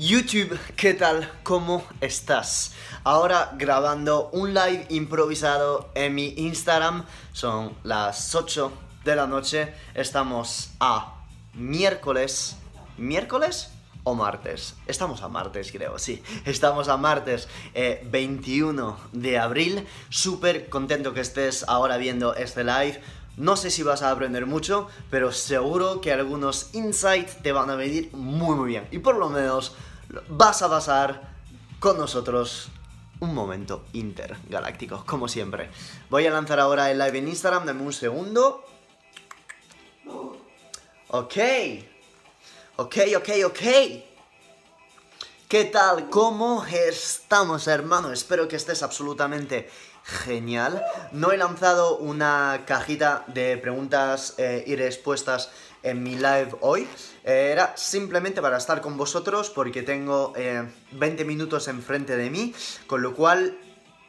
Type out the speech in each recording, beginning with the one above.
YouTube, ¿qué tal? ¿Cómo estás? Ahora grabando un live improvisado en mi Instagram. Son las 8 de la noche. Estamos a miércoles. ¿Miércoles? o martes. Estamos a martes, creo, sí. Estamos a martes 21 eh, de abril. Súper contento que estés ahora viendo este live. No sé si vas a aprender mucho, pero seguro que algunos insights te van a venir muy muy bien. Y por lo menos vas a pasar con nosotros un momento intergaláctico, como siempre. Voy a lanzar ahora el live en Instagram, dame un segundo. Ok. Ok, ok, ok. ¿Qué tal? ¿Cómo estamos, hermano? Espero que estés absolutamente genial. No he lanzado una cajita de preguntas eh, y respuestas en mi live hoy. Eh, era simplemente para estar con vosotros porque tengo 20 eh, minutos enfrente de mí, con lo cual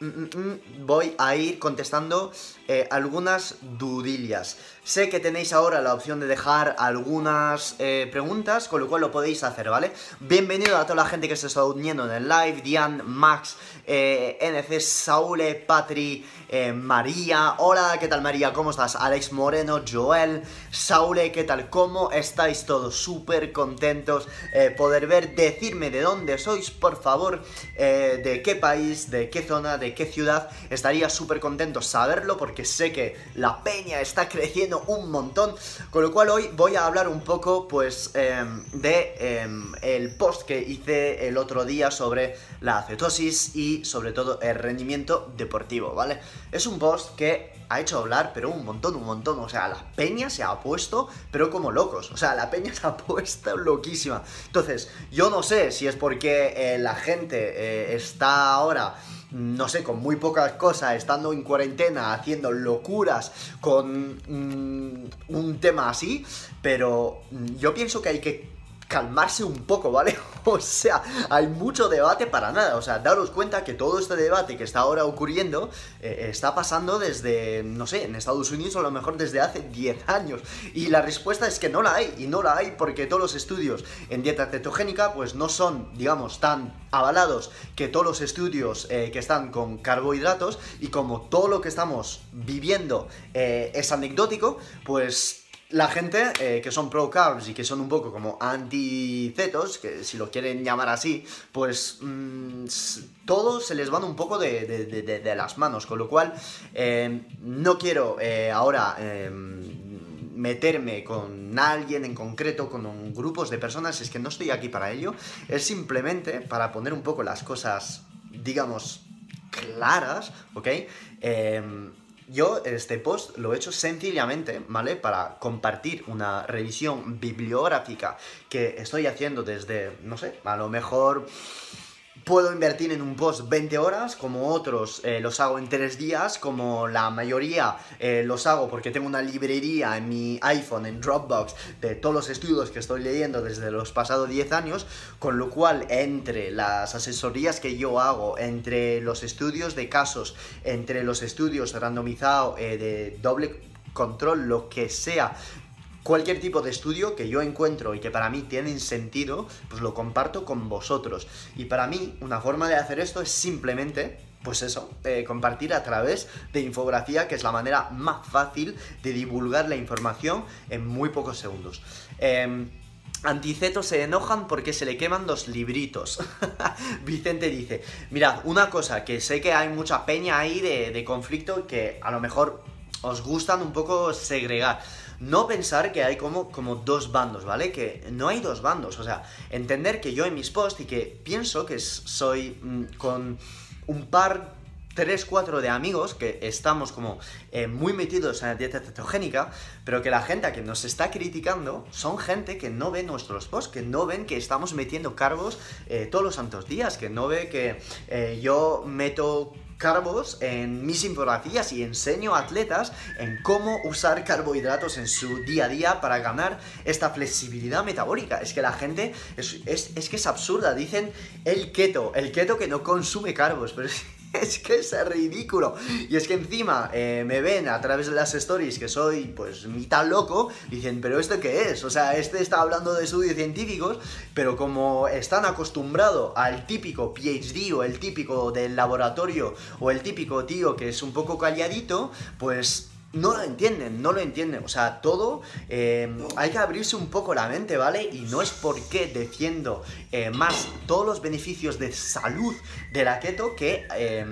mm, mm, mm, voy a ir contestando algunas dudillas. Sé que tenéis ahora la opción de dejar algunas eh, preguntas, con lo cual lo podéis hacer, ¿vale? Bienvenido a toda la gente que se está uniendo en el live, Dian, Max, eh, NC, Saule, Patri, eh, María, hola, ¿qué tal María? ¿Cómo estás? Alex Moreno, Joel, Saule, ¿qué tal? ¿Cómo estáis todos? Súper contentos poder ver, decirme de dónde sois, por favor, de qué país, de qué zona, de qué ciudad, estaría súper contento saberlo porque sé que la peña está creciendo un montón. Con lo cual hoy voy a hablar un poco, pues, em, de em, el post que hice el otro día sobre la acetosis y sobre todo el rendimiento deportivo, ¿vale? Es un post que ha hecho hablar, pero un montón, un montón. O sea, la peña se ha puesto, pero como locos. O sea, la peña se ha puesto loquísima. Entonces, yo no sé si es porque eh, la gente eh, está ahora no sé, con muy pocas cosas, estando en cuarentena, haciendo locuras con mm, un tema así, pero yo pienso que hay que calmarse un poco, ¿vale? O sea, hay mucho debate para nada. O sea, daros cuenta que todo este debate que está ahora ocurriendo eh, está pasando desde, no sé, en Estados Unidos a lo mejor desde hace 10 años. Y la respuesta es que no la hay. Y no la hay porque todos los estudios en dieta cetogénica pues no son, digamos, tan avalados que todos los estudios eh, que están con carbohidratos. Y como todo lo que estamos viviendo eh, es anecdótico, pues la gente eh, que son pro carbs y que son un poco como anti-cetos, que si lo quieren llamar así, pues mm, todo se les van un poco de, las manos, con lo cual eh, no quiero eh, ahora em, meterme con alguien en concreto, con grupos de personas, es que no estoy aquí para ello, es simplemente para poner un poco las cosas, digamos, claras, ¿ok? Yo este post lo he hecho sencillamente, ¿vale? Para compartir una revisión bibliográfica que estoy haciendo desde, no sé, a lo mejor puedo invertir en un post 20 horas, como otros eh, los hago en 3 días, como la mayoría eh, los hago porque tengo una librería en mi iPhone, en Dropbox, de todos los estudios que estoy leyendo desde los pasados 10 años, con lo cual entre las asesorías que yo hago, entre los estudios de casos, entre los estudios randomizados eh, de doble control, lo que sea, cualquier tipo de estudio que yo encuentro y que para mí tienen sentido, pues lo comparto con vosotros. Y para mí, una forma de hacer esto es simplemente pues eso, eh, compartir a través de infografía, que es la manera más fácil de divulgar la información en muy pocos segundos. Eh, Anticeto se enojan porque se le queman dos libritos. Vicente dice, mirad, una cosa, que sé que hay mucha peña ahí de conflicto que a lo mejor os gustan un poco segregar no pensar que hay como, como dos bandos, ¿vale? Que no hay dos bandos, o sea, entender que yo en mis posts y que pienso que soy mm, con un par tres, cuatro de amigos que estamos como eh, muy metidos en la dieta cetogénica, pero que la gente que nos está criticando son gente que no ve nuestros posts, que no ven que estamos metiendo cargos eh, todos los santos días, que no ve que eh, yo meto carbos en mis infografías y enseño a atletas en cómo usar carbohidratos en su día a día para ganar esta flexibilidad metabólica. Es que la gente, es, es que es absurda, dicen el keto, el keto que no consume carbos, pero es es que es ridículo. Y es que encima eh, me ven a través de las stories que soy pues mitad loco, dicen, pero ¿esto qué es? O sea, este está hablando de estudios científicos, pero como están acostumbrados al típico PhD o el típico del laboratorio o el típico tío que es un poco calladito, pues no lo entienden, no lo entienden. O sea, todo eh, hay que abrirse un poco la mente, ¿vale? Y no es porque defiendo eh, más todos los beneficios de salud de la keto que eh,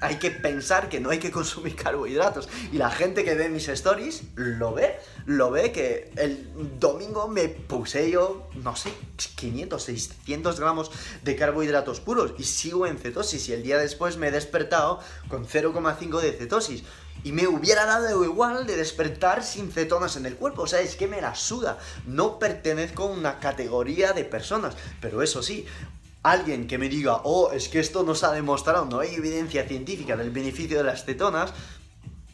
hay que pensar que no hay que consumir carbohidratos. Y la gente que ve mis stories lo ve, lo ve que el domingo me puse yo, no sé, 500, 600 gramos de carbohidratos puros y sigo en cetosis. Y el día después me he despertado con 0,5 de cetosis. Y me hubiera dado igual de despertar sin cetonas en el cuerpo. O sea, es que me la suda. No pertenezco a una categoría de personas. Pero eso sí, alguien que me diga, oh, es que esto no se ha demostrado, no hay evidencia científica del beneficio de las cetonas,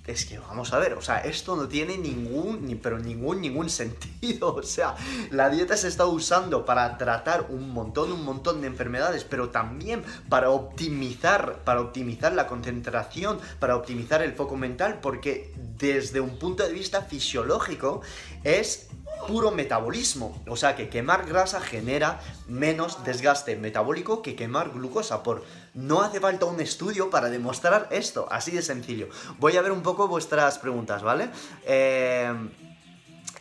es que vamos a ver, o sea, esto no tiene ningún, ni, pero ningún, ningún sentido. O sea, la dieta se está usando para tratar un montón, un montón de enfermedades, pero también para optimizar, para optimizar la concentración, para optimizar el foco mental, porque desde un punto de vista fisiológico es puro metabolismo. O sea que quemar grasa genera menos desgaste metabólico que quemar glucosa. Por no hace falta un estudio para demostrar esto. Así de sencillo. Voy a ver un poco vuestras preguntas, ¿vale? Eh,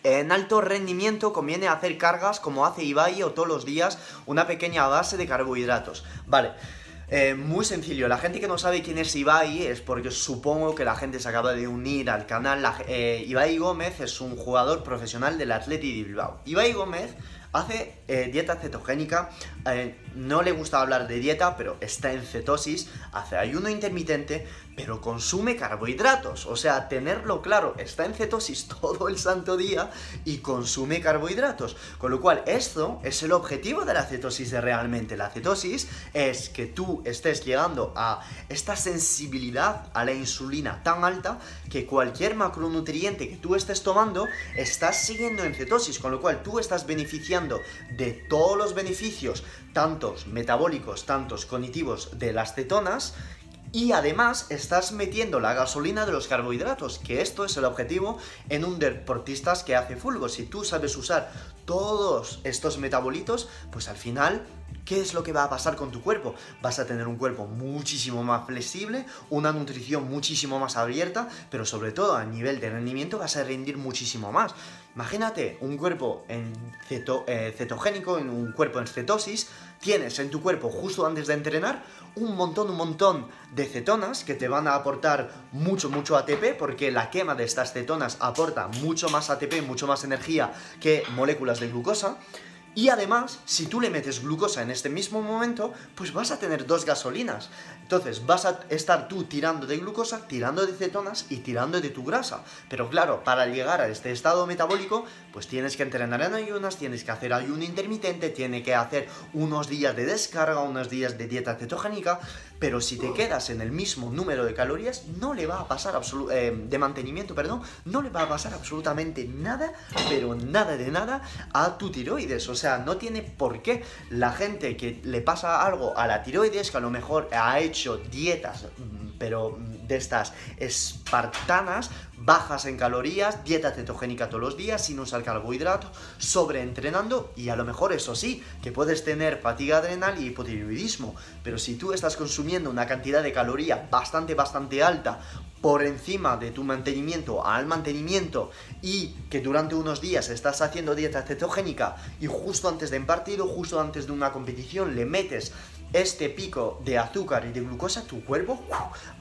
en alto rendimiento conviene hacer cargas como hace Ibai o todos los días una pequeña base de carbohidratos. Vale. Eh, muy sencillo, la gente que no sabe quién es Ibai es porque supongo que la gente se acaba de unir al canal. Eh, Ibai Gómez es un jugador profesional del Atleti de Bilbao. Ibai Gómez hace dieta cetogénica, no le gusta hablar de dieta, pero está en cetosis, hace ayuno intermitente, pero consume carbohidratos. O sea, tenerlo claro, está en cetosis todo el santo día y consume carbohidratos. Con lo cual, esto es el objetivo de la cetosis de realmente. La cetosis es que tú estés llegando a esta sensibilidad a la insulina tan alta que cualquier macronutriente que tú estés tomando, estás siguiendo en cetosis. Con lo cual, tú estás beneficiando de todos los beneficios, tantos metabólicos, tantos cognitivos de las cetonas, y además estás metiendo la gasolina de los carbohidratos, que esto es el objetivo en un deportista que hace fulgo. Si tú sabes usar todos estos metabolitos, pues al final ¿Qué es lo que va a pasar con tu cuerpo? Vas a tener un cuerpo muchísimo más flexible, una nutrición muchísimo más abierta, pero sobre todo a nivel de rendimiento vas a rendir muchísimo más. Imagínate un cuerpo en eh, cetogénico, en un cuerpo en cetosis, tienes en tu cuerpo justo antes de entrenar un montón, un montón de cetonas que te van a aportar mucho, mucho ATP, porque la quema de estas cetonas aporta mucho más ATP, mucho más energía que moléculas de glucosa. Y además, si tú le metes glucosa en este mismo momento, pues vas a tener dos gasolinas. Entonces vas a estar tú tirando de glucosa, tirando de cetonas y tirando de tu grasa. Pero claro, para llegar a este estado metabólico, pues tienes que entrenar en ayunas, tienes que hacer ayuno intermitente, tienes que hacer unos días de descarga, unos días de dieta cetogénica. Pero si te quedas en el mismo número de calorías, no le va a pasar eh, de mantenimiento, perdón, no le va a pasar absolutamente nada, pero nada de nada a tu tiroides. O sea, no tiene por qué la gente que le pasa algo a la tiroides, que a lo mejor ha hecho dietas, mm, pero de estas espartanas, bajas en calorías, dieta cetogénica todos los días, sin usar carbohidratos, sobreentrenando y a lo mejor eso sí, que puedes tener fatiga adrenal y hipotiroidismo, pero si tú estás consumiendo una cantidad de caloría bastante, bastante alta por encima de tu mantenimiento al mantenimiento y que durante unos días estás haciendo dieta cetogénica y justo antes de un partido, justo antes de una competición le metes este pico de azúcar y de glucosa, tu cuerpo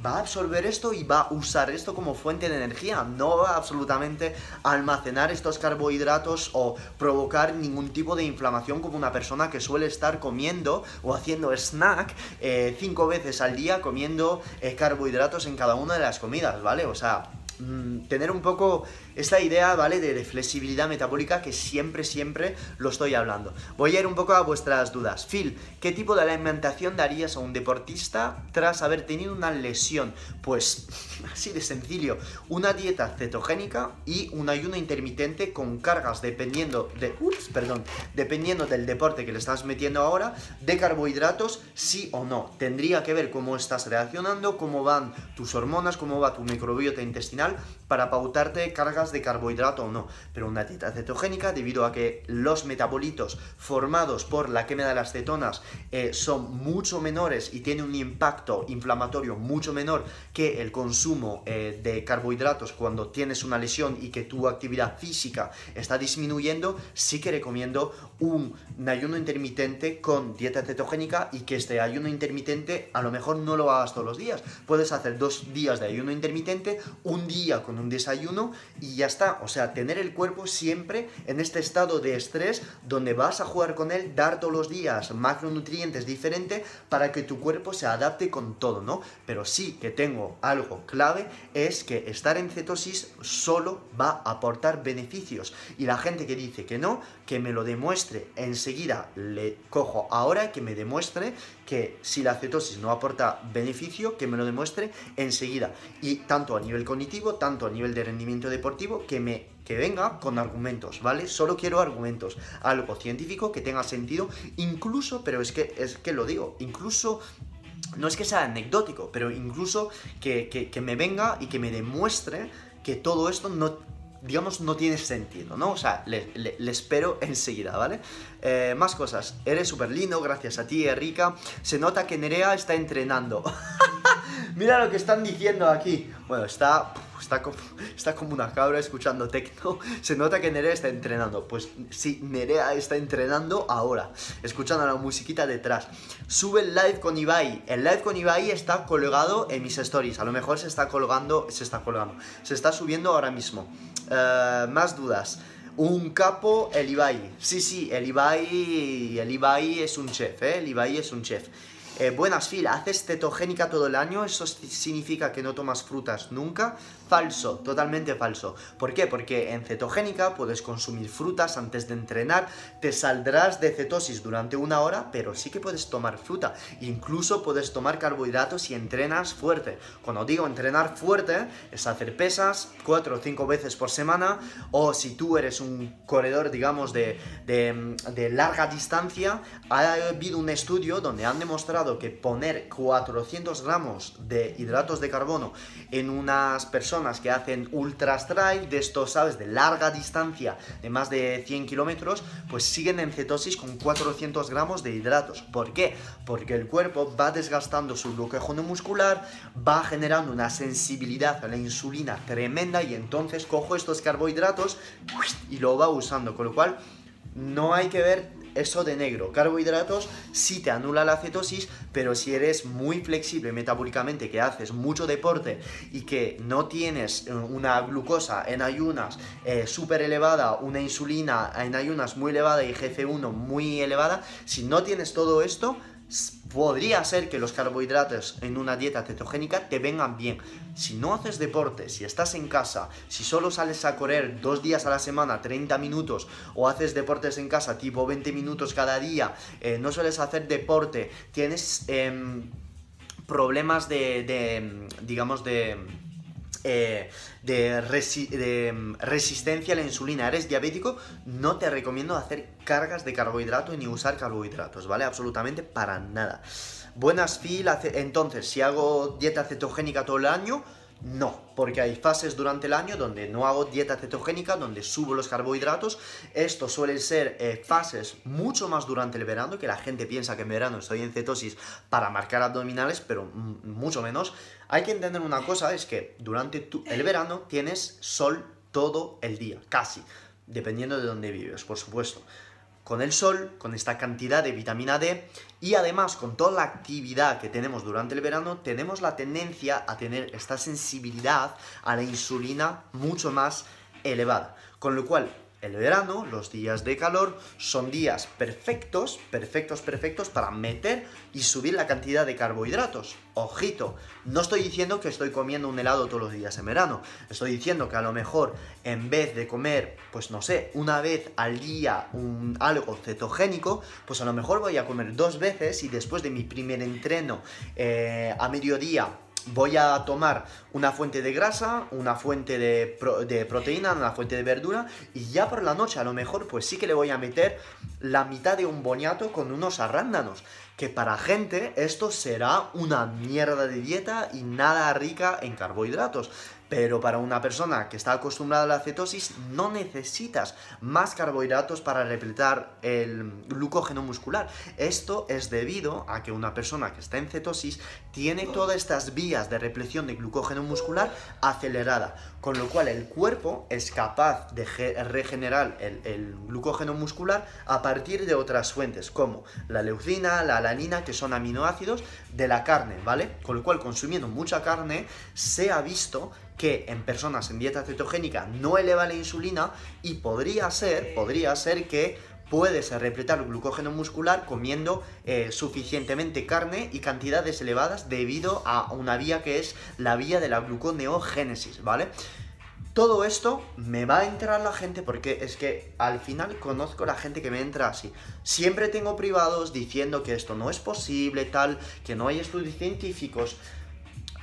va a absorber esto y va a usar esto como fuente de energía. No va absolutamente almacenar estos carbohidratos o provocar ningún tipo de inflamación como una persona que suele estar comiendo o haciendo snack eh, cinco veces al día comiendo eh, carbohidratos en cada una de las comidas, ¿vale? O sea, mm, tener un poco esta idea, ¿vale? De, flexibilidad metabólica que siempre, siempre lo estoy hablando. Voy a ir un poco a vuestras dudas. Phil, ¿qué tipo de alimentación darías a un deportista tras haber tenido una lesión? Pues así de sencillo, una dieta cetogénica y un ayuno intermitente con cargas dependiendo de, perdón, dependiendo del deporte que le estás metiendo ahora, de carbohidratos, sí o no. Tendría que ver cómo estás reaccionando, cómo van tus hormonas, cómo va tu microbiota intestinal para pautarte cargas de carbohidrato o no, pero una dieta cetogénica debido a que los metabolitos formados por la quema de las cetonas eh, son mucho menores y tiene un impacto inflamatorio mucho menor que el consumo eh, de carbohidratos cuando tienes una lesión y que tu actividad física está disminuyendo, sí que recomiendo un ayuno intermitente con dieta cetogénica y que este ayuno intermitente a lo mejor no lo hagas todos los días. Puedes hacer dos días de ayuno intermitente, un día con un desayuno y ya está. O sea, tener el cuerpo siempre en este estado de estrés donde vas a jugar con él, dar todos los días macronutrientes diferentes para que tu cuerpo se adapte con todo, ¿no? Pero sí que tengo algo clave, es que estar en cetosis solo va a aportar beneficios. Y la gente que dice que no, que me lo demuestre enseguida, le cojo ahora que me demuestre que si la cetosis no aporta beneficio, que me lo demuestre enseguida. Y tanto a nivel cognitivo, tanto a nivel de rendimiento deportivo, que me que venga con argumentos, ¿vale? Solo quiero argumentos, algo científico que tenga sentido, incluso, pero es que es que lo digo, incluso no es que sea anecdótico, pero incluso que, que me venga y que me demuestre que todo esto no digamos, no tiene sentido, ¿no? O sea, le, espero enseguida, ¿vale? Eh, más cosas. Eres súper lindo, gracias a ti, Erika. Se nota que Nerea está entrenando. Mira lo que están diciendo aquí. Bueno, está, está, como, está como una cabra escuchando tecno. Se nota que Nerea está entrenando. Pues sí, Nerea está entrenando ahora, escuchando la musiquita detrás. Sube el live con Ibai. El live con Ibai está colgado en mis stories. A lo mejor se está colgando, se está colgando. Se está subiendo ahora mismo. Eh, más dudas. Un capo, el Ibai. Sí, sí, el Ibai, el Ibai es un chef, ¿eh? El Ibai es un chef. Eh, buenas, Phil, ¿haces cetogénica todo el año? ¿Eso significa que no tomas frutas nunca? Falso, totalmente falso. ¿Por qué? Porque en cetogénica puedes consumir frutas antes de entrenar, te saldrás de cetosis durante una hora, pero sí que puedes tomar fruta. Incluso puedes tomar carbohidratos si entrenas fuerte. Cuando digo entrenar fuerte, es hacer pesas cuatro o cinco veces por semana, o si tú eres un corredor, digamos, de, de larga distancia, ha habido un estudio donde han demostrado que poner 400 gramos de hidratos de carbono en unas personas que hacen ultra strike, de estos, ¿sabes?, de larga distancia, de más de 100 kilómetros, pues siguen en cetosis con 400 gramos de hidratos. ¿Por qué? Porque el cuerpo va desgastando su glucógeno muscular, va generando una sensibilidad a la insulina tremenda y entonces cojo estos carbohidratos y lo va usando, con lo cual no hay que ver eso de negro. Carbohidratos sí te anula la cetosis, pero si eres muy flexible metabólicamente, que haces mucho deporte y que no tienes eh, una glucosa en ayunas eh, súper elevada, una insulina en ayunas muy elevada y GC1 muy elevada, si no tienes todo esto, podría ser que los carbohidratos en una dieta cetogénica te vengan bien. Si no haces deporte, si estás en casa, si solo sales a correr dos días a la semana, 30 minutos, o haces deportes en casa tipo 20 minutos cada día, eh, no sueles hacer deporte, tienes em, problemas de, digamos, de eh, de, resistencia a la insulina, eres diabético, no te recomiendo hacer cargas de carbohidrato ni usar carbohidratos, ¿vale? Absolutamente para nada. Buenas Phil, entonces, si hago dieta cetogénica todo el año, no, porque hay fases durante el año donde no hago dieta cetogénica, donde subo los carbohidratos. Esto suelen ser eh, fases mucho más durante el verano, que la gente piensa que en verano estoy en cetosis para marcar abdominales, pero mucho menos. Hay que entender una cosa, es que durante el verano tienes sol todo el día, casi, dependiendo de dónde vives, por supuesto con el sol, con esta cantidad de vitamina D y además con toda la actividad que tenemos durante el verano, tenemos la tendencia a tener esta sensibilidad a la insulina mucho más elevada. Con lo cual, el verano, los días de calor, son días perfectos, perfectos, perfectos para meter y subir la cantidad de carbohidratos. Ojito, no estoy diciendo que estoy comiendo un helado todos los días en verano. Estoy diciendo que a lo mejor en vez de comer, pues no sé, una vez al día un, algo cetogénico, pues a lo mejor voy a comer dos veces y después de mi primer entreno eh, a mediodía voy a tomar una fuente de grasa, una fuente de, proteína, una fuente de verdura y ya por la noche a lo mejor pues sí que le voy a meter la mitad de un boñato con unos arándanos. Que para gente esto será una mierda de dieta y nada rica en carbohidratos. Pero para una persona que está acostumbrada a la cetosis, no necesitas más carbohidratos para repletar el glucógeno muscular. Esto es debido a que una persona que está en cetosis tiene todas estas vías de repleción de glucógeno muscular acelerada, con lo cual el cuerpo es capaz de regenerar el, glucógeno muscular a partir de otras fuentes, como la leucina, la alanina, que son aminoácidos de la carne, ¿vale? Con lo cual, consumiendo mucha carne, se ha visto que en personas en dieta cetogénica no eleva la insulina y podría ser, podría ser que puedes repletar glucógeno muscular comiendo eh, suficientemente carne y cantidades elevadas debido a una vía que es la vía de la gluconeogénesis, ¿vale? Todo esto me va a entrar la gente porque es que al final conozco la gente que me entra así. Siempre tengo privados diciendo que esto no es posible, tal, que no hay estudios científicos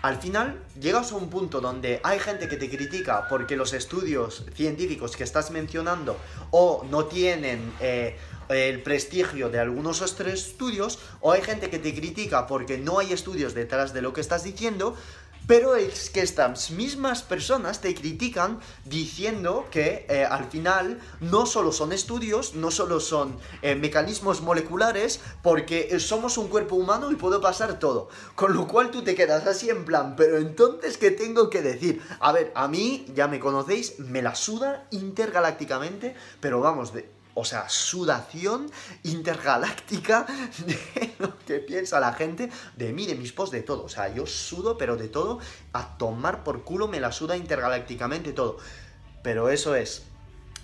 al final llegas a un punto donde hay gente que te critica porque los estudios científicos que estás mencionando o no tienen eh, el prestigio de algunos estudios, o hay gente que te critica porque no hay estudios detrás de lo que estás diciendo, pero es que estas mismas personas te critican diciendo que eh, al final no solo son estudios, no solo son eh, mecanismos moleculares, porque somos un cuerpo humano y puede pasar todo. Con lo cual tú te quedas así en plan, pero entonces, ¿qué tengo que decir? A ver, a mí, ya me conocéis, me la suda intergalácticamente, pero vamos, de, o sea, sudación intergaláctica de lo que piensa la gente de mí, de mis posts, de todo. O sea, yo sudo, pero de todo, a tomar por culo me la suda intergalácticamente todo. Pero eso es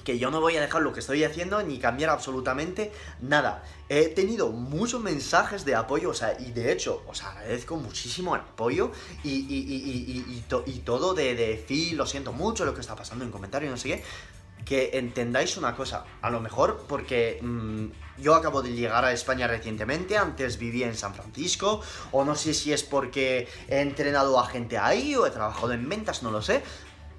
que yo no voy a dejar lo que estoy haciendo ni cambiar absolutamente nada. He tenido muchos mensajes de apoyo, o sea, y de hecho, os agradezco muchísimo el apoyo y, y, y todo de, de Phil, lo siento mucho lo que está pasando en comentarios, no sé qué que entendáis una cosa, a lo mejor porque mm, yo acabo de llegar a España recientemente, antes vivía en San Francisco, o no sé si es porque he entrenado a gente ahí o he trabajado en ventas, no lo sé,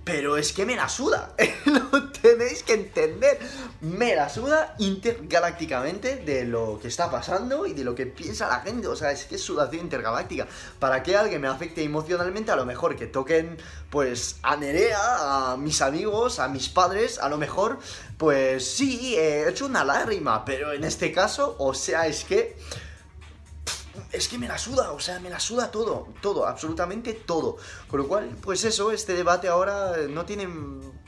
pero es que me la suda, lo tenéis que entender, me la suda intergalácticamente de lo que está pasando y de lo que piensa la gente, o sea, es que es sudación intergaláctica. Para que alguien me afecte emocionalmente, a lo mejor que toquen, pues, a Nerea, a mis amigos, a mis padres, a lo mejor, pues sí, he hecho una lágrima, pero en este caso, o sea, es que es que me la suda, o sea, me la suda todo, todo, absolutamente todo. Con lo cual, pues eso, este debate ahora no tiene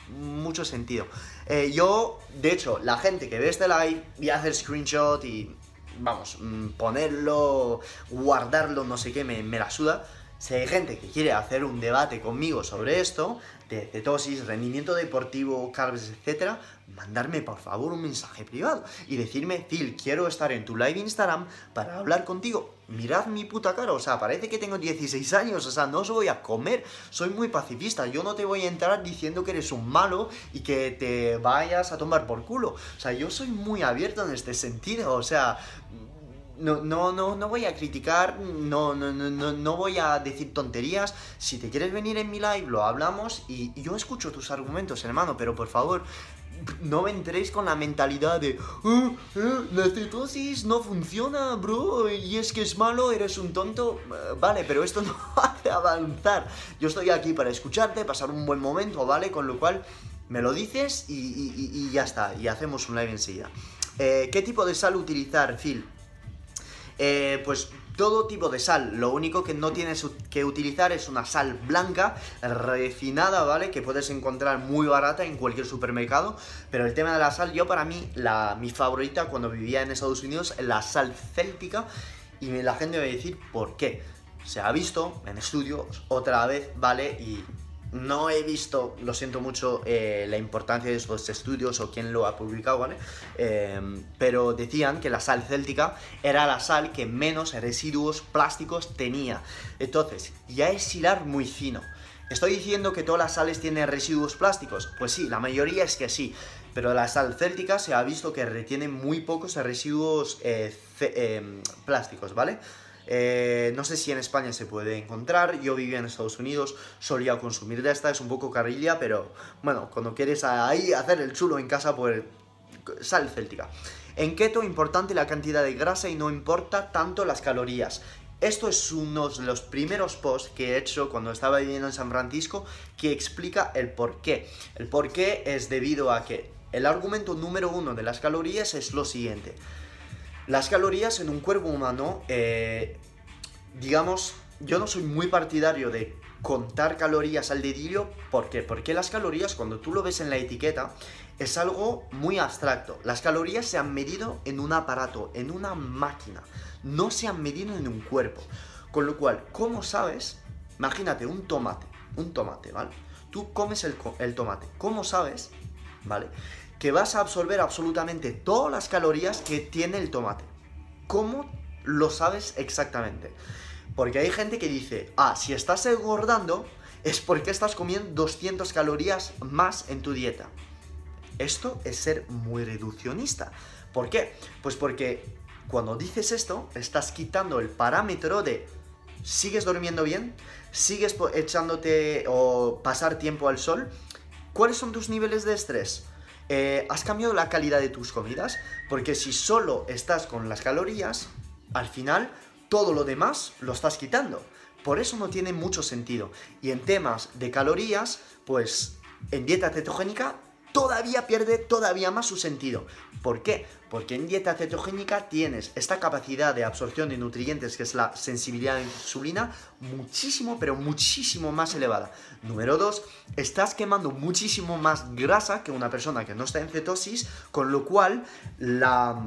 mucho sentido. Eh, yo, de hecho, la gente que ve este live y hace screenshot y, vamos, mm, ponerlo, guardarlo, no sé qué, me, me la suda. Si hay gente que quiere hacer un debate conmigo sobre esto, de cetosis, rendimiento deportivo, carbs, etcétera, mandarme por favor un mensaje privado y decirme, Phil, quiero estar en tu live Instagram para hablar contigo. Mirad mi puta cara, o sea, parece que tengo 16 años, o sea, no os voy a comer, soy muy pacifista, yo no te voy a entrar diciendo que eres un malo y que te vayas a tomar por culo. O sea, yo soy muy abierto en este sentido, o sea, no, no, no, no voy a criticar, no, no, no, no voy a decir tonterías. Si te quieres venir en mi live, lo hablamos y, yo escucho tus argumentos, hermano, pero por favor, no entréis con la mentalidad de oh, eh, la cetosis no funciona, bro, y es que es malo, eres un tonto. Eh, vale, pero esto no hace avanzar. Yo estoy aquí para escucharte, pasar un buen momento, ¿vale? Con lo cual me lo dices y, ya está, y hacemos un live enseguida. Eh, ¿Qué tipo de sal utilizar, Phil? Eh, pues todo tipo de sal. Lo único que no tienes que utilizar es una sal blanca, refinada, ¿vale? Que puedes encontrar muy barata en cualquier supermercado. Pero el tema de la sal, yo para mí, la, mi favorita cuando vivía en Estados Unidos, la sal céltica. Y la gente me va a decir por qué. Se ha visto en estudios otra vez, ¿vale? Y no he visto, lo siento mucho, eh, la importancia de estos estudios o quién lo ha publicado, ¿vale? Em, pero decían que la sal céltica era la sal que menos residuos plásticos tenía. Entonces, ya es hilar muy fino. ¿Estoy diciendo que todas las sales tienen residuos plásticos? Pues sí, la mayoría es que sí. Pero la sal céltica se ha visto que retiene muy pocos residuos eh, em, plásticos, ¿vale? Eh, no sé si en España se puede encontrar. Yo vivía en Estados Unidos, solía consumir de esta, es un poco carrilla, pero bueno, cuando quieres ahí hacer el chulo en casa, pues sal céltica. En keto, importante la cantidad de grasa y no importa tanto las calorías. Esto es uno de los primeros posts que he hecho cuando estaba viviendo en San Francisco que explica el por qué. El por qué es debido a que el argumento número uno de las calorías es lo siguiente. Las calorías en un cuerpo humano, eh, digamos, yo no soy muy partidario de contar calorías al dedillo. ¿Por qué? Porque las calorías, cuando tú lo ves en la etiqueta, es algo muy abstracto. Las calorías se han medido en un aparato, en una máquina. No se han medido en un cuerpo. Con lo cual, ¿cómo sabes? Imagínate un tomate, un tomate, ¿vale? Tú comes el, el tomate. ¿Cómo sabes? ¿Vale? Que vas a absorber absolutamente todas las calorías que tiene el tomate. ¿Cómo lo sabes exactamente? Porque hay gente que dice, ah, si estás engordando es porque estás comiendo 200 calorías más en tu dieta. Esto es ser muy reduccionista. ¿Por qué? Pues porque cuando dices esto, estás quitando el parámetro de sigues durmiendo bien, sigues echándote o pasar tiempo al sol. ¿Cuáles son tus niveles de estrés? Eh, ¿Has cambiado la calidad de tus comidas? Porque si solo estás con las calorías, al final todo lo demás lo estás quitando. Por eso no tiene mucho sentido. Y en temas de calorías, pues en dieta cetogénica todavía pierde todavía más su sentido. ¿Por qué? Porque en dieta cetogénica tienes esta capacidad de absorción de nutrientes, que es la sensibilidad a la insulina, muchísimo, pero muchísimo más elevada. Número 2, estás quemando muchísimo más grasa que una persona que no está en cetosis, con lo cual la,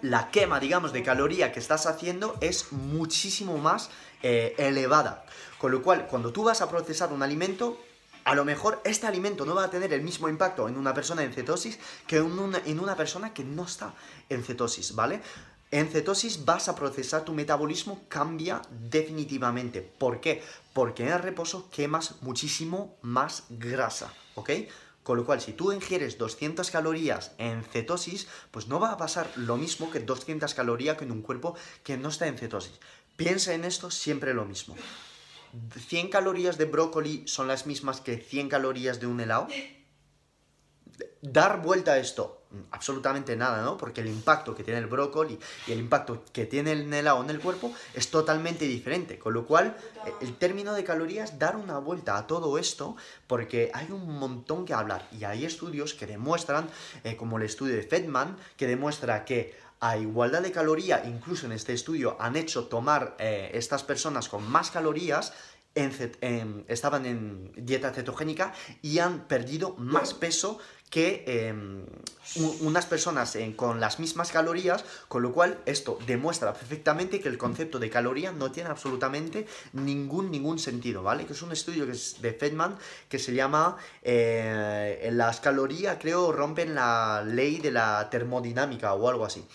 la quema, digamos, de caloría que estás haciendo es muchísimo más eh, elevada. Con lo cual, cuando tú vas a procesar un alimento, a lo mejor este alimento no va a tener el mismo impacto en una persona en cetosis que en una, en una persona que no está en cetosis, ¿vale? En cetosis vas a procesar tu metabolismo, cambia definitivamente. ¿Por qué? Porque en el reposo quemas muchísimo más grasa, ¿ok? Con lo cual, si tú ingieres 200 calorías en cetosis, pues no va a pasar lo mismo que 200 calorías en un cuerpo que no está en cetosis. Piensa en esto siempre lo mismo. 100 calorías de brócoli son las mismas que 100 calorías de un helado? Dar vuelta a esto, absolutamente nada, ¿no? Porque el impacto que tiene el brócoli y el impacto que tiene el helado en el cuerpo es totalmente diferente. Con lo cual, el término de calorías, dar una vuelta a todo esto, porque hay un montón que hablar. Y hay estudios que demuestran, eh, como el estudio de Fedman, que demuestra que a igualdad de caloría, incluso en este estudio han hecho tomar eh, estas personas con más calorías, estaban en dieta cetogénica y han perdido más peso que em, unas personas con las mismas calorías, con lo cual esto demuestra perfectamente que el concepto de caloría no tiene absolutamente ningún, ningún sentido, ¿vale? Que es un estudio que es de Feynman que se llama eh, Las calorías, creo, rompen la ley de la termodinámica o algo así.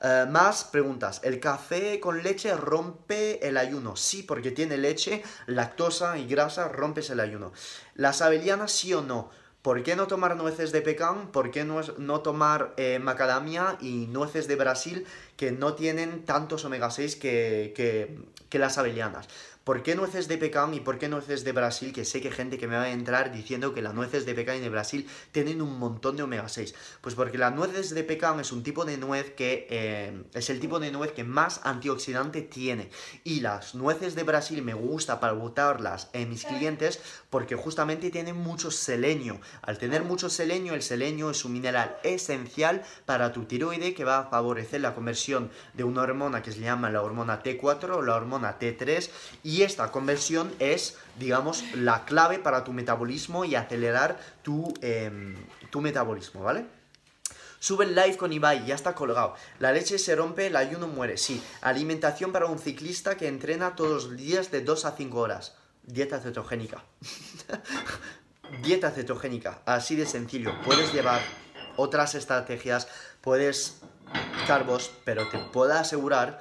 Eh, más preguntas. ¿El café con leche rompe el ayuno? Sí, porque tiene leche, lactosa y grasa, rompes el ayuno. ¿Las avellanas sí o no? ¿Por qué no tomar nueces de pecan? ¿Por qué no, no tomar eh, macadamia y nueces de Brasil que no tienen tantos omega 6 que, que, que las avellanas? ¿Por qué nueces de pecan y por qué nueces de Brasil? Que sé que gente que me va a entrar diciendo que las nueces de pecan y de Brasil tienen un montón de omega 6. Pues porque las nueces de pecan es un tipo de nuez que eh, es el tipo de nuez que más antioxidante tiene. Y las nueces de Brasil me gusta para botarlas en mis clientes porque justamente tienen mucho selenio. Al tener mucho selenio, el selenio es un mineral esencial para tu tiroide que va a favorecer la conversión de una hormona que se llama la hormona T4 o la hormona T3 y esta conversión es, digamos, la clave para tu metabolismo y acelerar tu, em, tu metabolismo, ¿vale? Sube el live con Ibai, ya está colgado. La leche se rompe, el ayuno muere. Sí, alimentación para un ciclista que entrena todos los días de 2 a 5 horas. Dieta cetogénica. Dieta cetogénica, así de sencillo. Puedes llevar otras estrategias, puedes carbos, pero te puedo asegurar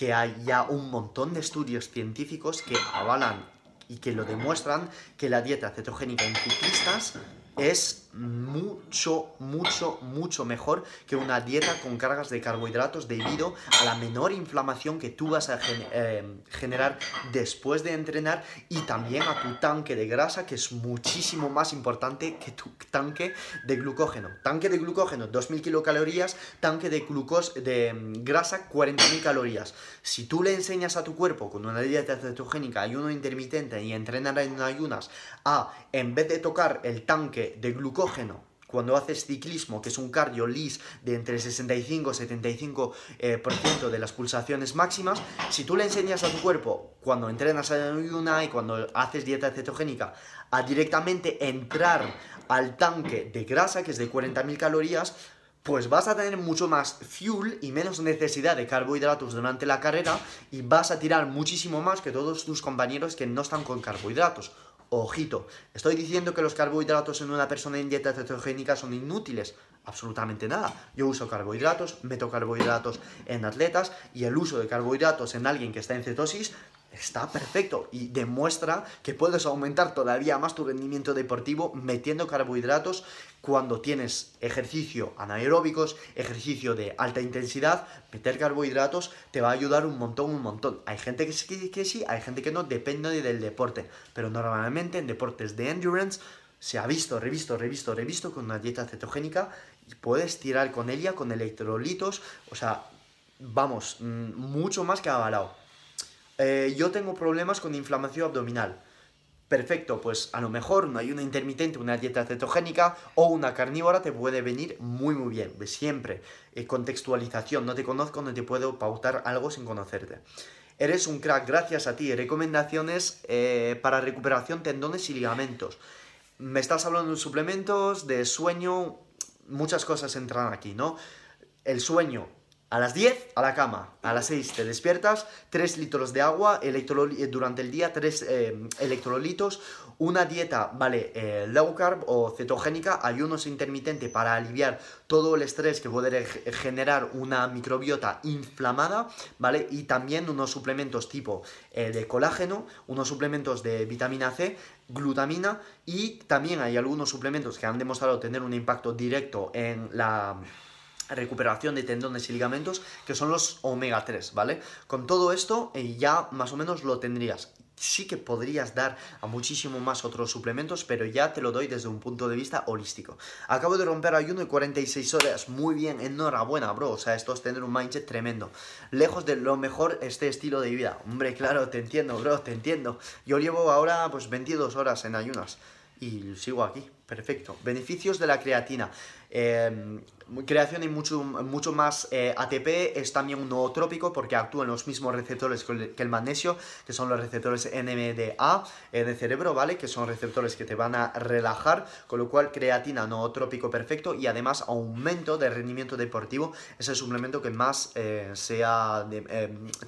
que hay ya un montón de estudios científicos que avalan y que lo demuestran que la dieta cetogénica en ciclistas es mucho, mucho, mucho mejor que una dieta con cargas de carbohidratos debido a la menor inflamación que tú vas a eh, generar después de entrenar y también a tu tanque de grasa que es muchísimo más importante que tu tanque de glucógeno. Tanque de glucógeno 2000 kilocalorías, tanque de, glucos de mm, grasa 40.000 calorías. Si tú le enseñas a tu cuerpo con una dieta cetogénica, ayuno intermitente y entrenar en ayunas a en vez de tocar el tanque de glucógeno cuando haces ciclismo, que es un cardio lis de entre 65 y 75% eh, de las pulsaciones máximas, si tú le enseñas a tu cuerpo, cuando entrenas en ayuna y cuando haces dieta cetogénica, a directamente entrar al tanque de grasa, que es de 40.000 calorías, pues vas a tener mucho más fuel y menos necesidad de carbohidratos durante la carrera y vas a tirar muchísimo más que todos tus compañeros que no están con carbohidratos. Ojito, ¿estoy diciendo que los carbohidratos en una persona en dieta cetogénica son inútiles? Absolutamente nada. Yo uso carbohidratos, meto carbohidratos en atletas y el uso de carbohidratos en alguien que está en cetosis está perfecto y demuestra que puedes aumentar todavía más tu rendimiento deportivo metiendo carbohidratos cuando tienes ejercicio anaeróbicos, ejercicio de alta intensidad, meter carbohidratos te va a ayudar un montón, un montón. Hay gente que sí, que sí, hay gente que no, depende del deporte, pero normalmente en deportes de endurance se ha visto, revisto, revisto, revisto con una dieta cetogénica y puedes tirar con ella, con electrolitos, o sea, vamos, mm, mucho más que avalado. Eh, yo tengo problemas con inflamación abdominal. Perfecto, pues a lo mejor un ayuno intermitente, una dieta cetogénica o una carnívora te puede venir muy muy bien. Siempre, eh, contextualización, no te conozco, no te puedo pautar algo sin conocerte. Eres un crack, gracias a ti. Recomendaciones eh, para recuperación, tendones y ligamentos. Me estás hablando de suplementos, de sueño, muchas cosas entran aquí, ¿no? El sueño, a las 10 a la cama, a las 6 te despiertas, 3 litros de agua eh, durante el día, 3 eh, electrolitos, una dieta, vale, eh, low carb o cetogénica, ayunos intermitente para aliviar todo el estrés que puede generar una microbiota inflamada, ¿vale? Y también unos suplementos tipo de colágeno, unos suplementos de vitamina C, glutamina y también hay algunos suplementos que han demostrado tener un impacto directo en la recuperación de tendones y ligamentos, que son los omega 3, ¿vale? Con todo esto eh, ya más o menos lo tendrías. Sí que podrías dar a muchísimo más otros suplementos, pero ya te lo doy desde un punto de vista holístico. Acabo de romper ayuno de 46 horas. Muy bien, enhorabuena, bro. O sea, esto es tener un mindset tremendo. Lejos de lo mejor este estilo de vida. Hombre, claro, te entiendo, bro, te entiendo. Yo llevo ahora pues 22 horas en ayunas y sigo aquí. Perfecto. Beneficios de la creatina. Eh, creación y mucho, mucho más eh, ATP es también un nootrópico porque actúa en los mismos receptores que el, magnesio, que son los receptores NMDA en el cerebro, ¿vale? Que son receptores que te van a relajar, con lo cual creatina nootrópico perfecto y además aumento de rendimiento deportivo es el suplemento que más eh, sea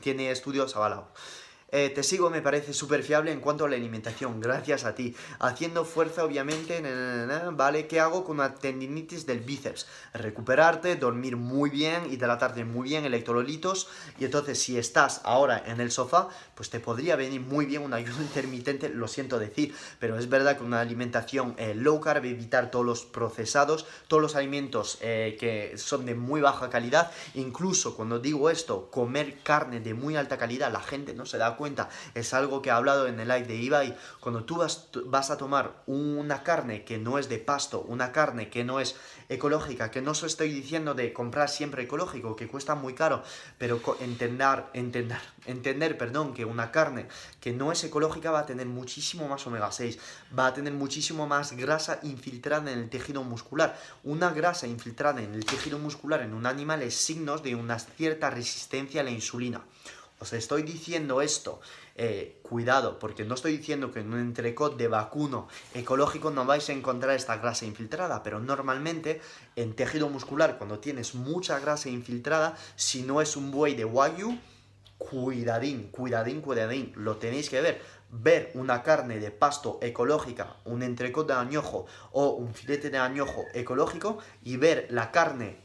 tiene estudios avalados. Eh, te sigo, me parece súper fiable en cuanto a la alimentación, gracias a ti. Haciendo fuerza, obviamente, ¿vale? ¿Qué hago con una tendinitis del bíceps? Recuperarte, dormir muy bien, hidratarte muy bien, electrolitos. Y entonces, si estás ahora en el sofá, pues te podría venir muy bien un ayuno intermitente, lo siento decir, pero es verdad que una alimentación eh, low carb, evitar todos los procesados, todos los alimentos eh, que son de muy baja calidad, incluso cuando digo esto, comer carne de muy alta calidad, la gente no se da cuenta cuenta, es algo que he hablado en el live de Ibai, cuando tú vas, a tomar una carne que no es de pasto, una carne que no es ecológica, que no os estoy diciendo de comprar siempre ecológico, que cuesta muy caro, pero entender, entender, entender, perdón, que una carne que no es ecológica va a tener muchísimo más omega 6, va a tener muchísimo más grasa infiltrada en el tejido muscular. Una grasa infiltrada en el tejido muscular en un animal es signos de una cierta resistencia a la insulina. Os estoy diciendo esto, eh, cuidado, porque no estoy diciendo que en un entrecot de vacuno ecológico no vais a encontrar esta grasa infiltrada, pero normalmente en tejido muscular, cuando tienes mucha grasa infiltrada, si no es un buey de Wagyu, cuidadín, cuidadín, cuidadín, lo tenéis que ver. Ver una carne de pasto ecológica, un entrecot de añojo o un filete de añojo ecológico y ver la carne,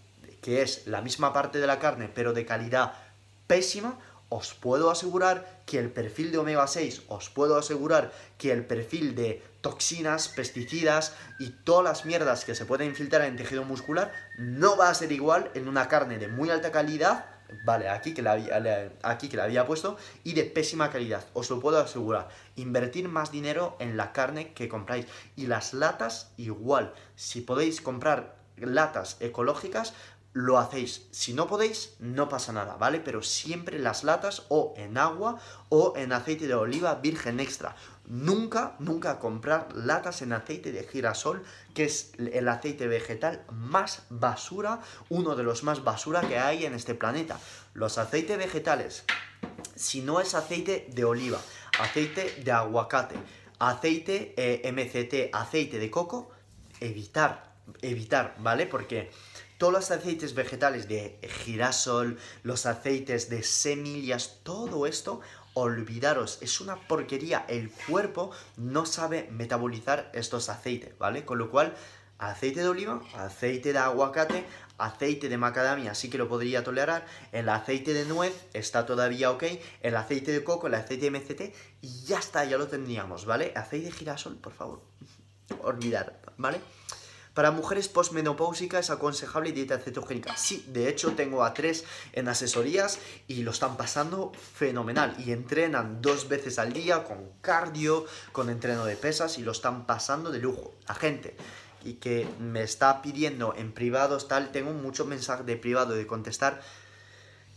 que es la misma parte de la carne, pero de calidad pésima, os puedo asegurar que el perfil de omega 6, os puedo asegurar que el perfil de toxinas, pesticidas y todas las mierdas que se pueden infiltrar en tejido muscular no va a ser igual en una carne de muy alta calidad, vale, aquí que la había, aquí que la había puesto, y de pésima calidad, os lo puedo asegurar. Invertir más dinero en la carne que compráis. Y las latas igual, si podéis comprar latas ecológicas, lo hacéis. Si no podéis, no pasa nada, ¿vale? Pero siempre las latas o en agua o en aceite de oliva virgen extra. Nunca, nunca comprar latas en aceite de girasol, que es el aceite vegetal más basura, uno de los más basura que hay en este planeta. Los aceites vegetales, si no es aceite de oliva, aceite de aguacate, aceite eh, MCT, aceite de coco, evitar, evitar, ¿vale? Porque todos los aceites vegetales de girasol, los aceites de semillas, todo esto, olvidaros, es una porquería. El cuerpo no sabe metabolizar estos aceites, ¿vale? Con lo cual, aceite de oliva, aceite de aguacate, aceite de macadamia sí que lo podría tolerar, el aceite de nuez está todavía ok, el aceite de coco, el aceite de MCT y ya está, ya lo tendríamos, ¿vale? Aceite de girasol, por favor, olvidar, ¿vale? Para mujeres posmenopáusicas es aconsejable dieta cetogénica. Sí, de hecho tengo a tres en asesorías y lo están pasando fenomenal. Y entrenan dos veces al día con cardio, con entreno de pesas y lo están pasando de lujo. La gente y que me está pidiendo en privados tal, tengo muchos mensajes de privado de contestar.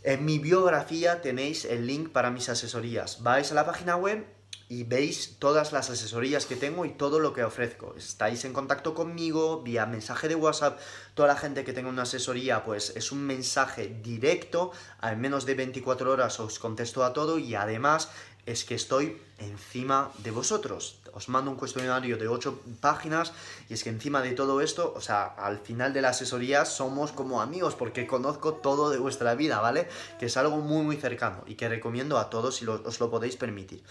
En mi biografía tenéis el link para mis asesorías. Vais a la página web y veis todas las asesorías que tengo y todo lo que ofrezco. Estáis en contacto conmigo vía mensaje de WhatsApp. Toda la gente que tenga una asesoría, pues es un mensaje directo. Al menos de 24 horas os contesto a todo y además es que estoy encima de vosotros. Os mando un cuestionario de 8 páginas y es que encima de todo esto, o sea, al final de la asesoría somos como amigos porque conozco todo de vuestra vida, ¿vale? Que es algo muy muy cercano y que recomiendo a todos si os lo podéis permitir.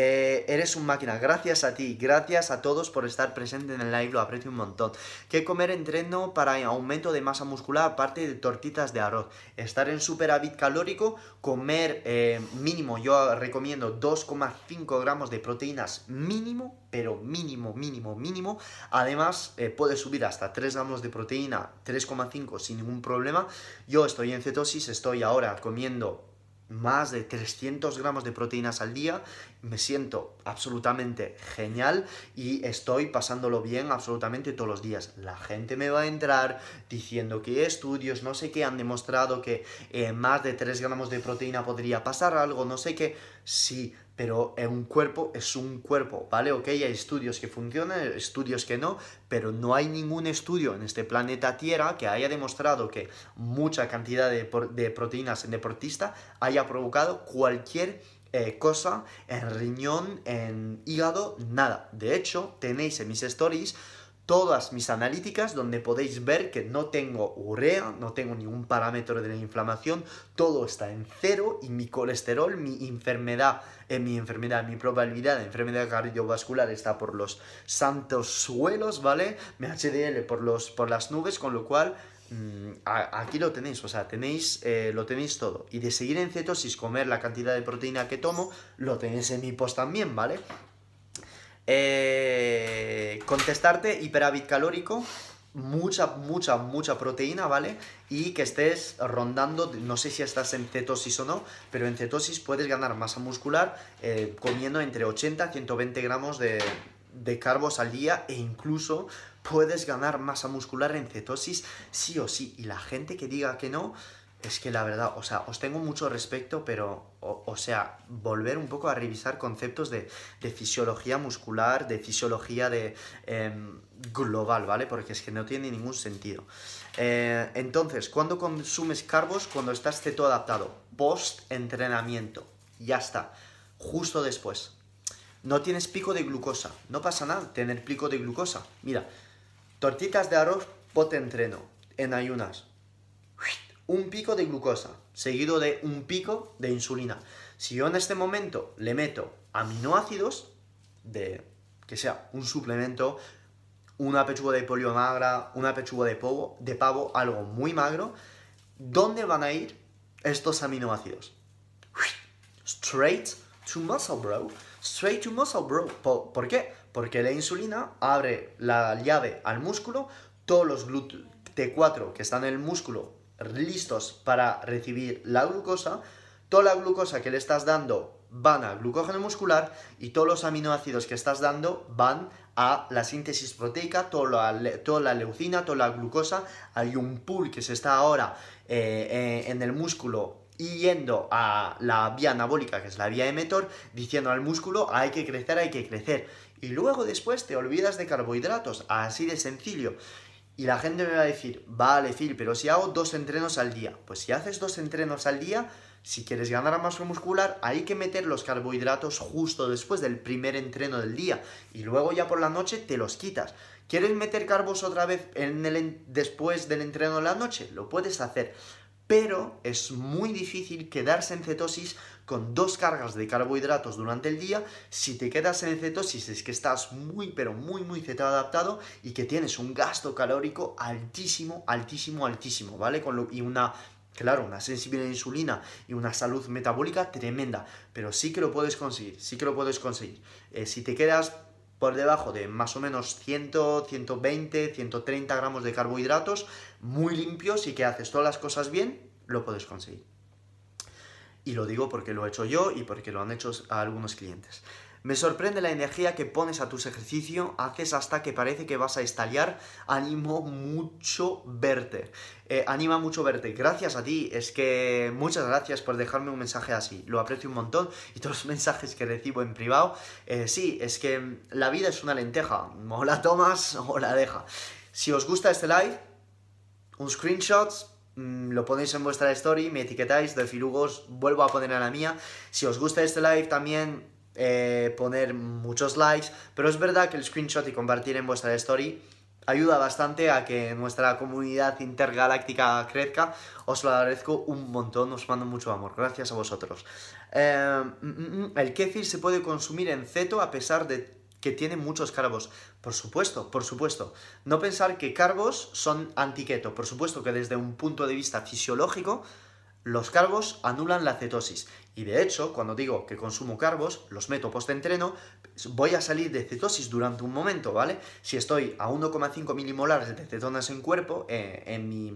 Eh, eres un máquina. Gracias a ti, gracias a todos por estar presente en el live, lo aprecio un montón. ¿Qué comer entreno para aumento de masa muscular aparte de tortitas de arroz? Estar en superávit calórico, comer eh, mínimo, yo recomiendo 2,5 gramos de proteínas mínimo, pero mínimo, mínimo, mínimo. Además, eh, puedes subir hasta 3 gramos de proteína, 3,5 sin ningún problema. Yo estoy en cetosis, estoy ahora comiendo más de 300 gramos de proteínas al día, me siento absolutamente genial y estoy pasándolo bien absolutamente todos los días. La gente me va a entrar diciendo que estudios, no sé qué, han demostrado que eh, más de 3 gramos de proteína podría pasar algo, no sé qué. Sí, pero un cuerpo es un cuerpo, ¿vale? Ok, hay estudios que funcionan, estudios que no, pero no hay ningún estudio en este planeta Tierra que haya demostrado que mucha cantidad de, proteínas en deportista haya provocado cualquier eh, cosa en riñón, en hígado, nada. De hecho, tenéis en mis stories todas mis analíticas donde podéis ver que no tengo urea, no tengo ningún parámetro de la inflamación, todo está en cero y mi colesterol, mi enfermedad, eh, mi enfermedad, mi probabilidad de enfermedad cardiovascular está por los santos suelos, ¿vale? Mi HDL por, los, por las nubes, con lo cual mm, aquí lo tenéis, o sea, tenéis, eh, lo tenéis todo. Y de seguir en cetosis, comer la cantidad de proteína que tomo, lo tenéis en mi post también, ¿vale? Eh, contestarte hiperávit calórico. mucha, mucha, mucha proteína, ¿vale? Y que estés rondando, no sé si estás en cetosis o no, pero en cetosis puedes ganar masa muscular eh, comiendo entre 80 y 120 gramos de, de carbos al día e incluso puedes ganar masa muscular en cetosis sí o sí. Y la gente que diga que no, es que la verdad, o sea, os tengo mucho respeto, pero, o, sea, volver un poco a revisar conceptos de, fisiología muscular, de fisiología de em, global, ¿vale? Porque es que no tiene ningún sentido. Eh, entonces, ¿cuándo consumes carbos? Cuando estás ceto adaptado, post-entrenamiento. Ya está, justo después. No tienes pico de glucosa, no pasa nada tener pico de glucosa. Mira, tortitas de arroz post-entreno, en ayunas un pico de glucosa, seguido de un pico de insulina. Si yo en este momento le meto aminoácidos, de que sea un suplemento, una pechuga de polio magra, una pechuga de pavo, de pavo, algo muy magro, ¿dónde van a ir estos aminoácidos? Straight to muscle, bro. Straight to muscle, bro. ¿Por, qué? Porque la insulina abre la llave al músculo, todos los T4 que están en el músculo listos para recibir la glucosa, toda la glucosa que le estás dando van a glucógeno muscular y todos los aminoácidos que estás dando van a la síntesis proteica, toda la, toda la leucina, toda la glucosa. Hay un pool que se está ahora eh, eh, en el músculo yendo a la vía anabólica, que es la vía emetor, diciendo al músculo hay que crecer, hay que crecer. Y luego después te olvidas de carbohidratos, así de sencillo. Y la gente me va a decir, vale, Phil, pero si hago dos entrenos al día. Pues si haces dos entrenos al día, si quieres ganar masa muscular, hay que meter los carbohidratos justo después del primer entreno del día. Y luego ya por la noche te los quitas. ¿Quieres meter carbos otra vez en el, después del entreno de la noche? Lo puedes hacer. Pero es muy difícil quedarse en cetosis con dos cargas de carbohidratos durante el día, si te quedas en cetosis es que estás muy, pero muy, muy ceto adaptado y que tienes un gasto calórico altísimo, altísimo, altísimo, ¿vale? Con lo, y una claro, una sensibilidad a insulina y una salud metabólica tremenda, pero sí que lo puedes conseguir, sí que lo puedes conseguir. Eh, si te quedas por debajo de más o menos 100, 120, 130 gramos de carbohidratos, muy limpios y que haces todas las cosas bien, lo puedes conseguir. Y lo digo porque lo he hecho yo y porque lo han hecho algunos clientes. Me sorprende la energía que pones a tus ejercicios, haces hasta que parece que vas a estallar. Animo mucho verte. Eh, anima mucho verte. Gracias a ti. Es que muchas gracias por dejarme un mensaje así. Lo aprecio un montón. Y todos los mensajes que recibo en privado. Eh, sí, es que la vida es una lenteja. O la tomas o la deja. Si os gusta este live, un screenshot, lo ponéis en vuestra story, me etiquetáis de Filugos, vuelvo a poner a la mía. Si os gusta este live también eh, poner muchos likes, pero es verdad que el screenshot y compartir en vuestra story ayuda bastante a que nuestra comunidad intergaláctica crezca. Os lo agradezco un montón, os mando mucho amor. Gracias a vosotros. Eh, mm, mm, el kéfir se puede consumir en ceto a pesar de que tiene muchos carbos. Por supuesto, por supuesto. No pensar que carbos son antiqueto. Por supuesto que desde un punto de vista fisiológico, los carbos anulan la cetosis. Y de hecho, cuando digo que consumo carbos, los meto post-entreno, voy a salir de cetosis durante un momento, ¿vale? Si estoy a 1,5 milimolares de cetonas en cuerpo, eh, en, mi,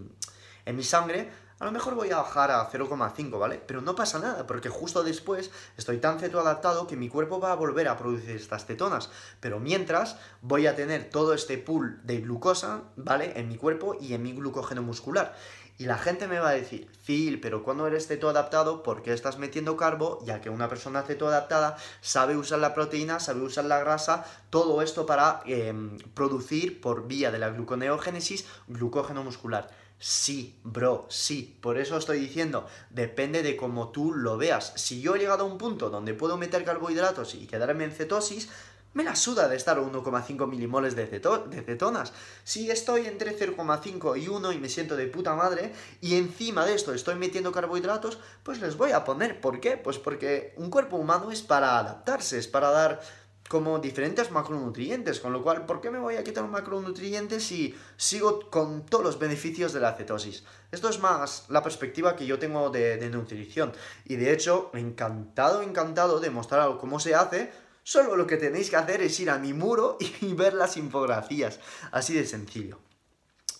en mi sangre, a lo mejor voy a bajar a 0,5, ¿vale? Pero no pasa nada, porque justo después estoy tan cetoadaptado que mi cuerpo va a volver a producir estas cetonas. Pero mientras voy a tener todo este pool de glucosa, ¿vale? En mi cuerpo y en mi glucógeno muscular. Y la gente me va a decir, Phil, pero cuando eres cetoadaptado, ¿por qué estás metiendo carbo? Ya que una persona cetoadaptada sabe usar la proteína, sabe usar la grasa, todo esto para em, producir por vía de la gluconeogénesis glucógeno muscular. Sí, bro, sí. Por eso estoy diciendo, depende de cómo tú lo veas. Si yo he llegado a un punto donde puedo meter carbohidratos y quedarme en cetosis, me la suda de estar a 1,5 milimoles de, de, cetonas. Si estoy entre 0,5 y 1 y me siento de puta madre, y encima de esto estoy metiendo carbohidratos, pues les voy a poner. ¿Por qué? Pues porque un cuerpo humano es para adaptarse, es para dar como diferentes macronutrientes, con lo cual, ¿por qué me voy a quitar un macronutriente si sigo con todos los beneficios de la cetosis? Esto es más la perspectiva que yo tengo de, nutrición. Y de hecho, encantado, encantado de mostrar cómo se hace. Solo lo que tenéis que hacer es ir a mi muro y ver las infografías. Así de sencillo.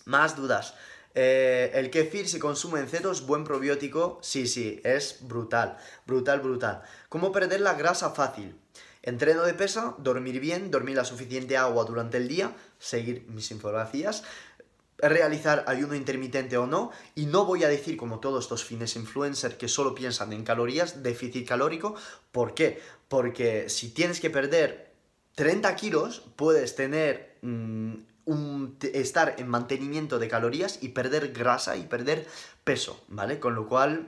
Más dudas. Eh, el kefir se consume en cetos, buen probiótico. Sí, sí, es brutal. Brutal, brutal. ¿Cómo perder la grasa fácil? Entreno de pesa, dormir bien, dormir la suficiente agua durante el día, seguir mis infografías, realizar ayuno intermitente o no, y no voy a decir como todos estos fines influencers que solo piensan en calorías, déficit calórico, ¿por qué? Porque si tienes que perder 30 kilos, puedes tener mm, un, estar en mantenimiento de calorías y perder grasa y perder peso, ¿vale? Con lo cual,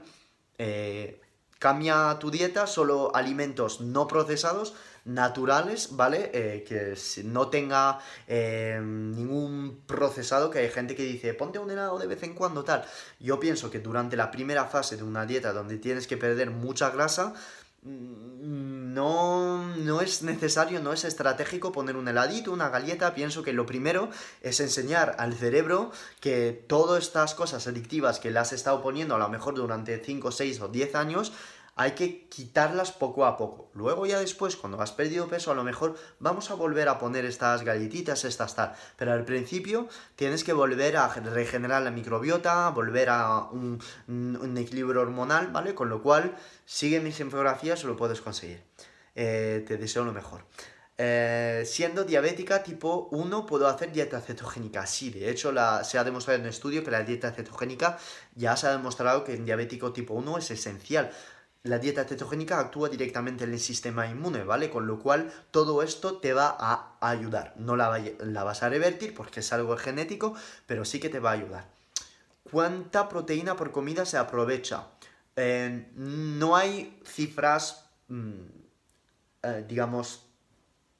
eh, cambia tu dieta, solo alimentos no procesados, naturales, ¿vale? Eh, que no tenga eh, ningún procesado, que hay gente que dice, ponte un helado de vez en cuando, tal. Yo pienso que durante la primera fase de una dieta donde tienes que perder mucha grasa, mm, no, no es necesario, no es estratégico poner un heladito, una galleta. Pienso que lo primero es enseñar al cerebro que todas estas cosas adictivas que le has estado poniendo a lo mejor durante 5, 6 o 10 años, hay que quitarlas poco a poco. Luego ya después, cuando has perdido peso, a lo mejor vamos a volver a poner estas galletitas, estas tal. Pero al principio tienes que volver a regenerar la microbiota, volver a un, equilibrio hormonal, ¿vale? Con lo cual, sigue mis infografías, lo puedes conseguir. Eh, te deseo lo mejor. Eh, siendo diabética tipo 1 puedo hacer dieta cetogénica. Sí, de hecho la, se ha demostrado en un estudio que la dieta cetogénica ya se ha demostrado que en diabético tipo 1 es esencial la dieta cetogénica actúa directamente en el sistema inmune, ¿vale? Con lo cual todo esto te va a ayudar. No la, vas a revertir porque es algo genético, pero sí que te va a ayudar. ¿Cuánta proteína por comida se aprovecha? Eh, no hay cifras, mm, eh, digamos,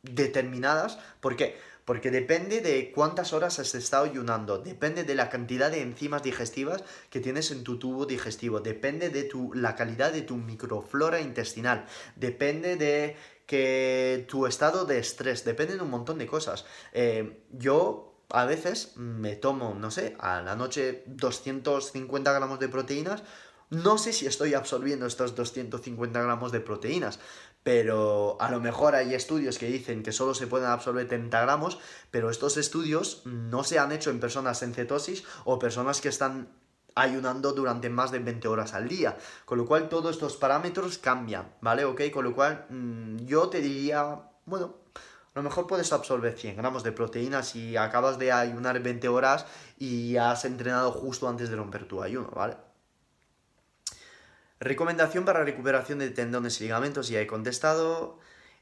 determinadas. ¿Por qué? porque depende de cuántas horas has estado ayunando, depende de la cantidad de enzimas digestivas que tienes en tu tubo digestivo, depende de tu, la calidad de tu microflora intestinal, depende de que tu estado de estrés, depende de un montón de cosas. Eh, yo a veces me tomo, no sé, a la noche 250 gramos de proteínas, no sé si estoy absorbiendo estos 250 gramos de proteínas, pero a lo mejor hay estudios que dicen que solo se pueden absorber 30 gramos, pero estos estudios no se han hecho en personas en cetosis o personas que están ayunando durante más de 20 horas al día. Con lo cual todos estos parámetros cambian, ¿vale? ¿Ok? Con lo cual mm, yo te diría, bueno, a lo mejor puedes absorber 100 gramos de proteína si acabas de ayunar 20 horas y has entrenado justo antes de romper tu ayuno, ¿vale? Recomendación para recuperación de tendones y ligamentos, y he contestado.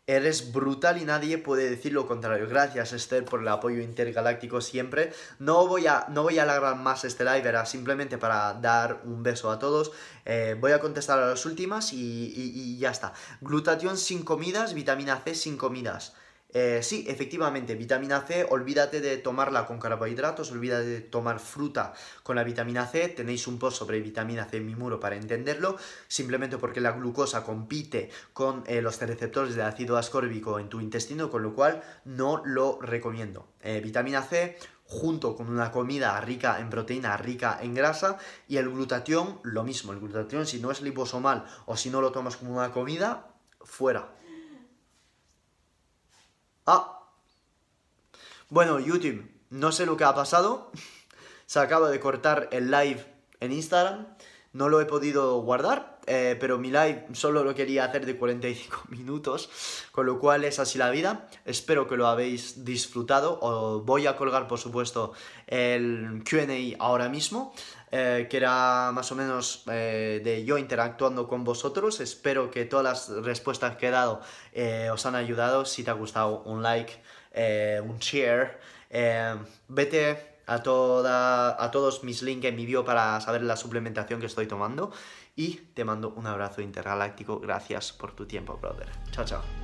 Eres brutal y nadie puede decir lo contrario. Gracias, Esther, por el apoyo intergaláctico siempre. No voy a, no voy a alargar más este live, era simplemente para dar un beso a todos. Eh, voy a contestar a las últimas y, y ya está. Glutatión sin comidas, vitamina C sin comidas. Eh, sí, efectivamente, vitamina C, olvídate de tomarla con carbohidratos, olvídate de tomar fruta con la vitamina C, tenéis un post sobre vitamina C en mi muro para entenderlo, simplemente porque la glucosa compite con eh, los receptores de ácido ascórbico en tu intestino, con lo cual no lo recomiendo. Eh, vitamina C junto con una comida rica en proteína, rica en grasa, y el glutatión, lo mismo, el glutatión si no es liposomal o si no lo tomas como una comida, fuera. Ah. Bueno, YouTube, no sé lo que ha pasado. Se acaba de cortar el live en Instagram. No lo he podido guardar, eh, pero mi live solo lo quería hacer de 45 minutos, con lo cual es así la vida. Espero que lo habéis disfrutado. O voy a colgar, por supuesto, el QA ahora mismo. Eh, que era más o menos eh, de yo interactuando con vosotros. Espero que todas las respuestas que he dado eh, os han ayudado. Si te ha gustado, un like, un share. vete a, toda, a todos mis links en mi bio para saber la suplementación que estoy tomando. Y te mando un abrazo intergaláctico. Gracias por tu tiempo, brother. Chao, chao.